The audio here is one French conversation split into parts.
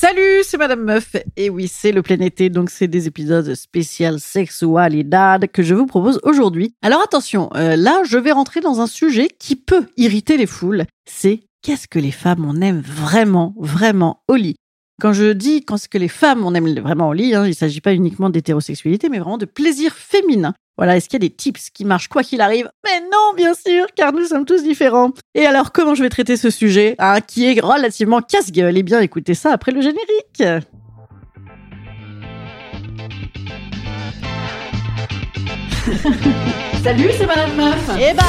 Salut, c'est Madame Meuf. Et oui, c'est le plein été, donc c'est des épisodes spécial sexualidad que je vous propose aujourd'hui. Alors attention, euh, là, je vais rentrer dans un sujet qui peut irriter les foules. C'est qu'est-ce que les femmes on aime vraiment, vraiment au lit? Quand je dis que les femmes on aime vraiment au lit, hein, il ne s'agit pas uniquement d'hétérosexualité, mais vraiment de plaisir féminin. Voilà, est-ce qu'il y a des tips qui marchent quoi qu'il arrive? Mais non, bien sûr, car nous sommes tous différents. Et alors, comment je vais traiter ce sujet, hein, qui est relativement casse-gueule? Eh bien, écoutez ça après le générique. Salut, c'est Madame Meuf. Et bam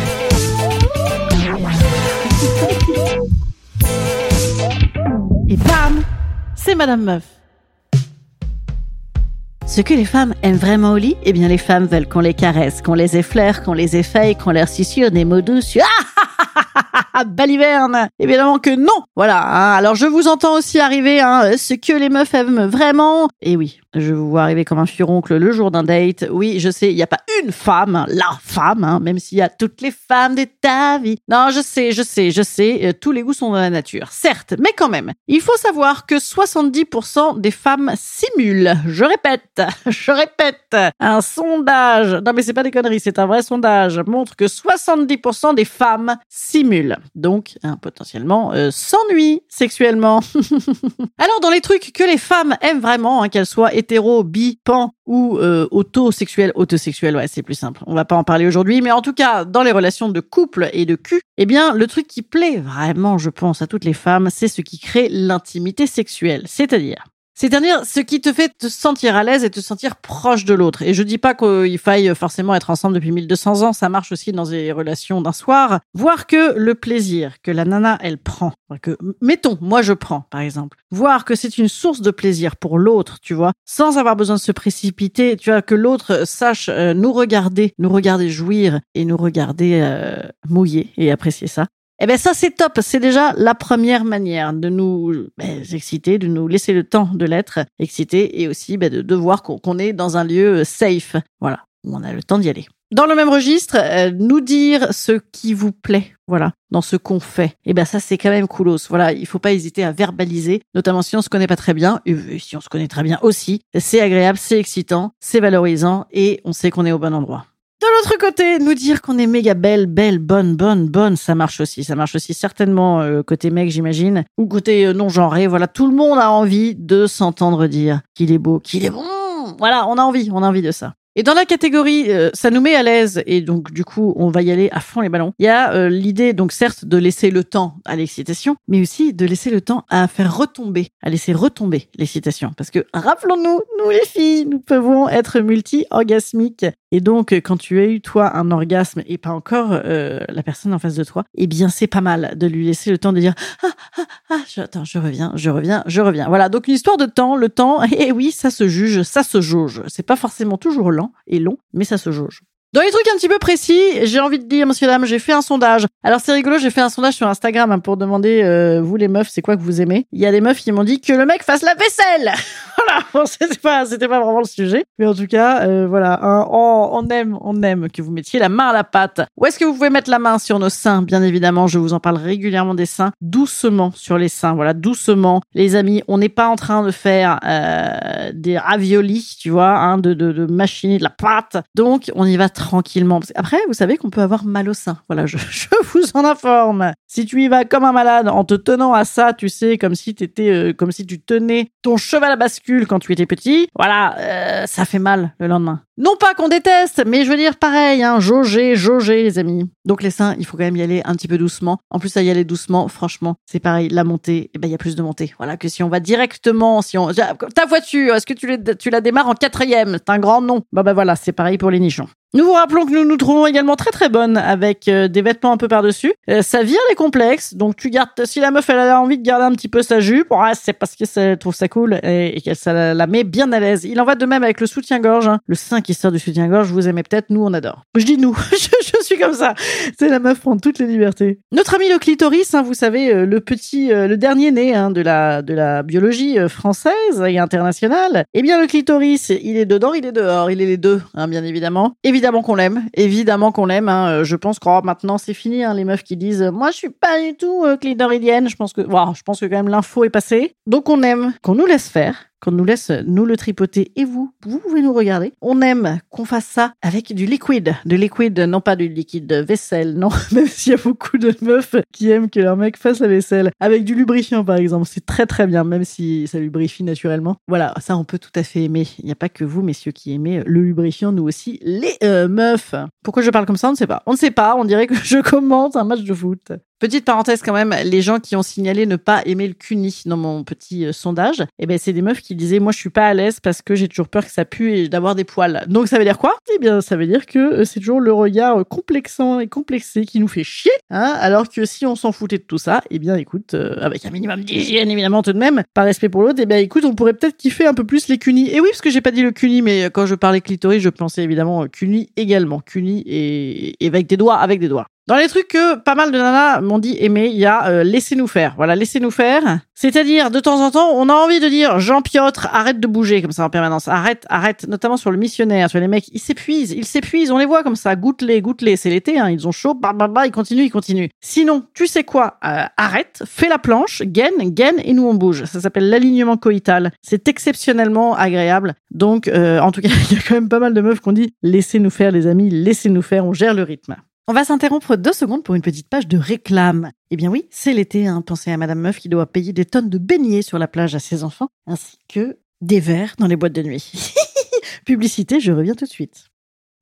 Madame Meuf. Ce que les femmes aiment vraiment au lit, eh bien les femmes veulent qu'on les caresse, qu'on les effleure, qu'on les effeuille, qu'on leur susurre des mots doux sur Ah Baliverne Évidemment que non Voilà, hein. alors je vous entends aussi arriver, hein, ce que les meufs aiment vraiment. Et oui, je vous vois arriver comme un furoncle le jour d'un date. Oui, je sais, il n'y a pas une femme, la femme, hein, même s'il y a toutes les femmes de ta vie. Non, je sais, je sais, je sais, euh, tous les goûts sont dans la nature, certes, mais quand même. Il faut savoir que 70% des femmes simulent. Je répète, je répète, un sondage, non mais c'est pas des conneries, c'est un vrai sondage, montre que 70% des femmes simulent. Donc, hein, potentiellement, euh, s'ennuient sexuellement. Alors, dans les trucs que les femmes aiment vraiment, hein, qu'elles soient hétéro, bi, pan ou euh, autosexuel, autosexuel, ouais, c'est plus simple. On va pas en parler aujourd'hui, mais en tout cas, dans les relations de couple et de cul, eh bien, le truc qui plaît vraiment, je pense, à toutes les femmes, c'est ce qui crée l'intimité sexuelle. C'est-à-dire, c'est-à-dire ce qui te fait te sentir à l'aise et te sentir proche de l'autre. Et je dis pas qu'il faille forcément être ensemble depuis 1200 ans, ça marche aussi dans des relations d'un soir. Voir que le plaisir que la nana, elle prend, que, mettons, moi je prends, par exemple, voir que c'est une source de plaisir pour l'autre, tu vois, sans avoir besoin de se précipiter, tu vois, que l'autre sache euh, nous regarder, nous regarder jouir et nous regarder euh, mouiller et apprécier ça. Eh ben ça c'est top, c'est déjà la première manière de nous ben, exciter, de nous laisser le temps de l'être excité et aussi ben, de, de voir qu'on est dans un lieu safe, voilà, où on a le temps d'y aller. Dans le même registre, euh, nous dire ce qui vous plaît, voilà, dans ce qu'on fait. Et ben ça c'est quand même coolos. Voilà, il faut pas hésiter à verbaliser, notamment si on se connaît pas très bien, et si on se connaît très bien aussi. C'est agréable, c'est excitant, c'est valorisant et on sait qu'on est au bon endroit. De l'autre côté, nous dire qu'on est méga belle, belle, bonne, bonne, bonne, ça marche aussi. Ça marche aussi certainement euh, côté mec, j'imagine, ou côté euh, non genré. Voilà, tout le monde a envie de s'entendre dire qu'il est beau, qu'il est bon. Voilà, on a envie, on a envie de ça. Et dans la catégorie, euh, ça nous met à l'aise et donc du coup, on va y aller à fond les ballons. Il y a euh, l'idée, donc certes, de laisser le temps à l'excitation, mais aussi de laisser le temps à faire retomber, à laisser retomber l'excitation. Parce que rappelons-nous, nous les filles, nous pouvons être multi-orgasmiques. Et donc, quand tu as eu toi un orgasme et pas encore euh, la personne en face de toi, eh bien c'est pas mal de lui laisser le temps de dire ah ah ah, je, attends, je reviens, je reviens, je reviens. Voilà, donc une histoire de temps, le temps. Et oui, ça se juge, ça se jauge. C'est pas forcément toujours lent et long, mais ça se jauge. Dans les trucs un petit peu précis, j'ai envie de dire, monsieur dame, j'ai fait un sondage. Alors c'est rigolo, j'ai fait un sondage sur Instagram hein, pour demander, euh, vous les meufs, c'est quoi que vous aimez Il y a des meufs qui m'ont dit que le mec fasse la vaisselle. voilà, bon, c'était pas, c'était pas vraiment le sujet, mais en tout cas, euh, voilà, on, aime, on aime que vous mettiez la main à la pâte. Où est-ce que vous pouvez mettre la main sur nos seins? Bien évidemment, je vous en parle régulièrement des seins, doucement sur les seins. Voilà, doucement, les amis. On n'est pas en train de faire euh, des raviolis, tu vois, hein, de, de, de machiner de la pâte. Donc, on y va tranquillement. Après, vous savez qu'on peut avoir mal au sein. Voilà, je, je vous en informe. Si tu y vas comme un malade en te tenant à ça, tu sais, comme si t'étais, euh, comme si tu tenais ton cheval à bascule quand tu étais petit, voilà, euh, ça fait mal le lendemain. Non pas qu'on déteste, mais je veux dire pareil, hein, jauger, jauger, les amis. Donc les seins, il faut quand même y aller un petit peu doucement. En plus, à y aller doucement, franchement, c'est pareil. La montée, eh ben il y a plus de montée. Voilà que si on va directement, si on ta voiture, est-ce que tu, tu la démarres en quatrième? C'est un grand nom. Bah bah voilà, c'est pareil pour les nichons. Nous vous rappelons que nous nous trouvons également très très bonnes avec euh, des vêtements un peu par-dessus. Euh, ça vire les complexes, donc tu gardes. Si la meuf elle a envie de garder un petit peu sa jupe, ouais, c'est parce que ça elle trouve ça cool et, et qu'elle ça la, la met bien à l'aise. Il en va de même avec le soutien-gorge. hein. Le sein qui sort du soutien-gorge, vous aimez peut-être, nous on adore. Je dis nous, suis comme ça. C'est la meuf prend toutes les libertés. Notre ami le clitoris, hein, vous savez, euh, le petit, euh, le dernier né hein, de la de la biologie euh, française et internationale. Eh bien, le clitoris, il est dedans, il est dehors, il est les deux, hein, bien évidemment. Évidemment qu'on l'aime, évidemment qu'on l'aime. Je pense que oh, maintenant c'est fini, les meufs qui disent, moi je suis pas du tout euh, clitoridienne. Je pense que, wow, je pense que quand même l'info est passée. Donc on aime qu'on nous laisse faire qu'on nous laisse nous le tripoter et vous, vous pouvez nous regarder. On aime qu'on fasse ça avec du liquide, de liquide, non pas du liquide vaisselle, non, même s'il y a beaucoup de meufs qui aiment que leur mec fasse la vaisselle avec du lubrifiant par exemple, c'est très très bien, même si ça lubrifie naturellement. Voilà, ça on peut tout à fait aimer. Il n'y a pas que vous, messieurs, qui aimez le lubrifiant, nous aussi, les euh, meufs. Pourquoi je parle comme ça, on ne sait pas. On ne sait pas, on dirait que je commente un match de foot. Petite parenthèse quand même, les gens qui ont signalé ne pas aimer le cuni dans mon petit euh, sondage, eh ben c'est des meufs qui disaient moi je suis pas à l'aise parce que j'ai toujours peur que ça pue et d'avoir des poils. Donc ça veut dire quoi? Eh bien ça veut dire que euh, c'est toujours le regard euh, complexant et complexé qui nous fait chier, hein alors que si on s'en foutait de tout ça, eh bien écoute, avec un minimum d'hygiène évidemment tout de même, par respect pour l'autre, eh bien écoute, on pourrait peut-être kiffer un peu plus les cunis. Et oui, parce que j'ai pas dit le cuni, mais quand je parlais clitoris, je pensais évidemment cuni également, cuni et avec des doigts, avec des doigts. Dans les trucs que pas mal de nanas m'ont dit aimer, il y a euh, laissez-nous faire. Voilà, laissez-nous faire. C'est-à-dire, de temps en temps, on a envie de dire Jean-Piotr, arrête de bouger comme ça en permanence. Arrête, arrête. Notamment sur le missionnaire. Vois, les mecs, ils s'épuisent, ils s'épuisent. On les voit comme ça. Goûte-les, goûte-les. C'est l'été, hein. Ils ont chaud. Bah, bah, bah, ils continuent, ils continuent. Sinon, tu sais quoi Euh, Arrête, fais la planche, gaine, gaine, et nous on bouge. Ça s'appelle l'alignement coïtal. C'est exceptionnellement agréable. Donc, euh, en tout cas, il y a quand même pas mal de meufs qui ont dit laissez-nous faire, les amis, laissez-nous faire. On gère le rythme. On va s'interrompre deux secondes pour une petite page de réclame. Eh bien oui, c'est l'été, hein. pensez à Madame Meuf qui doit payer des tonnes de beignets sur la plage à ses enfants, ainsi que des verres dans les boîtes de nuit. Publicité, je reviens tout de suite.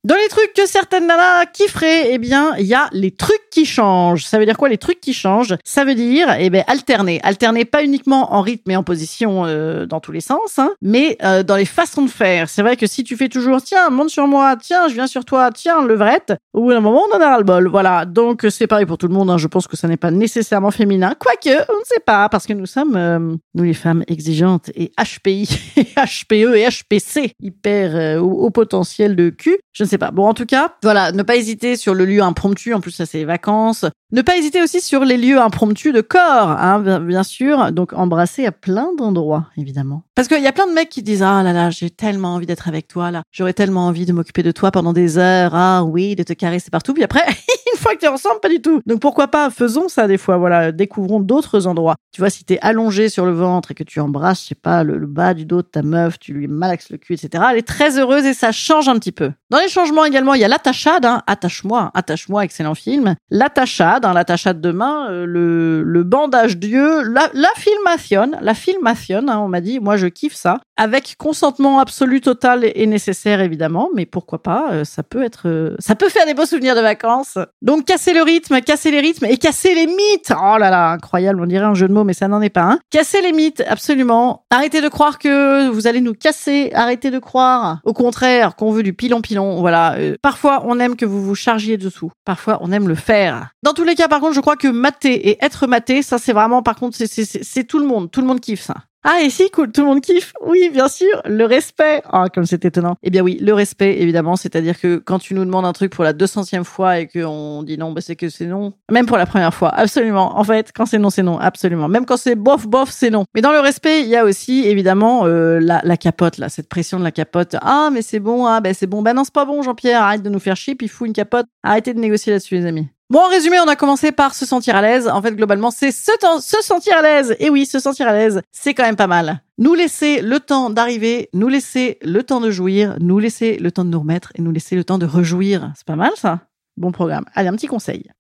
Dans les trucs que certaines nanas kifferaient, eh bien, il y a les trucs qui changent. Ça veut dire quoi les trucs qui changent? Ça veut dire, eh ben, alterner. Alterner pas uniquement en rythme et en position euh, dans tous les sens, hein, mais euh, dans les façons de faire. C'est vrai que si tu fais toujours, tiens, monte sur moi, tiens, je viens sur toi, tiens, levrette, au bout d'un moment, on en a ras le bol. Voilà. Donc, c'est pareil pour tout le monde. Hein. Je pense que ça n'est pas nécessairement féminin. Quoique, on ne sait pas, parce que nous sommes, euh, nous les femmes exigeantes et HPI, HPE et HPC, hyper euh, au, au potentiel de cul. Je ne sais Bon, en tout cas, voilà, ne pas hésiter sur le lieu impromptu. En plus, ça, c'est les vacances. Ne pas hésiter aussi sur les lieux impromptus de corps, hein, bien- sûr. Donc, embrasser à plein d'endroits, évidemment. Parce qu'il y a plein de mecs qui disent, ah là là, j'ai tellement envie d'être avec toi, là. J'aurais tellement envie de m'occuper de toi pendant des heures. Ah oui, de te caresser partout. Puis après, une fois que t'es ensemble, pas du tout. Donc, pourquoi pas, faisons ça des fois. Voilà, découvrons d'autres endroits. Tu vois, si t'es allongé sur le ventre et que tu embrasses, je sais pas, le, le bas du dos de ta meuf, tu lui malaxes le cul, etc. Elle est très heureuse et ça change un petit peu. Dans les changements également, il y a l'attachade, hein. Attache-moi, attache-moi, excellent film. L'attachade, hein, l'attachade de main, euh, le, le bandage d'yeux, la, la filmation, la filmation, hein, on m'a dit, moi je kiffe ça. Avec consentement absolu, total et, nécessaire évidemment, mais pourquoi pas, euh, ça peut être, euh, ça peut faire des beaux souvenirs de vacances. Donc casser le rythme, casser les rythmes et casser les mythes. Oh là là, incroyable, on dirait un jeu de mots, mais ça n'en est pas un. Casser les mythes, absolument. Arrêtez de croire que vous allez nous casser. Arrêtez de croire, au contraire, qu'on veut du pilon-pilon. Voilà. Euh, parfois, on aime que vous vous chargiez dessous. Parfois, on aime le faire. Dans tous cas, par contre, je crois que mater et être maté, ça c'est vraiment, par contre, c'est- tout le monde. Tout le monde kiffe ça. Ah, et si, cool, tout le monde kiffe. Oui, bien sûr, le respect. Ah, comme c'est étonnant. Eh bien oui, le respect, évidemment, c'est-à-dire que quand tu nous demandes un truc pour la 200e fois et qu'on dit non, bah c'est que c'est non. Même pour la première fois, absolument. En fait, quand c'est non, c'est non, absolument. Même quand c'est bof, bof, c'est non. Mais dans le respect, il y a aussi, évidemment, euh, la, la capote, là, cette pression de la capote. Ah, mais c'est bon, ah, ben c'est bon. Ben non, c'est pas bon, Jean-Pierre, arrête de nous faire chier, puis fous une capote. Arrêtez de négocier là-dessus, les amis. Bon, en résumé, on a commencé par se sentir à l'aise. En fait, globalement, c'est se, sentir à l'aise. Et oui, se sentir à l'aise, c'est quand même pas mal. Nous laisser le temps d'arriver, nous laisser le temps de jouir, nous laisser le temps de nous remettre et nous laisser le temps de rejouir. C'est pas mal, ça? Bon programme. Allez, un petit conseil.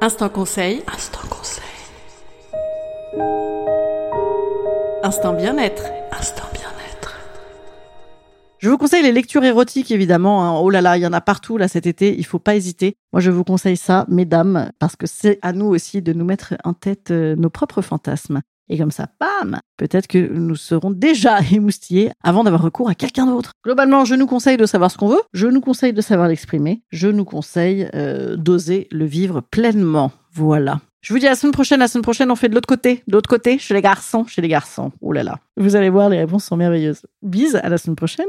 Instant conseil. Instant conseil. Instant bien-être. Instant bien-être. Je vous conseille les lectures érotiques, évidemment. hein. Oh là là, il y en a partout, là, cet été. Il faut pas hésiter. Moi, je vous conseille ça, mesdames, parce que c'est à nous aussi de nous mettre en tête euh, nos propres fantasmes. Et comme ça, bam, peut-être que nous serons déjà émoustillés avant d'avoir recours à quelqu'un d'autre. Globalement, je nous conseille de savoir ce qu'on veut, je nous conseille de savoir l'exprimer, je nous conseille euh, d'oser le vivre pleinement. Voilà. Je vous dis à la semaine prochaine. La semaine prochaine, on fait de l'autre côté. De l'autre côté, chez les garçons. Chez les garçons. Oh là là. Vous allez voir, les réponses sont merveilleuses. Bise, à la semaine prochaine.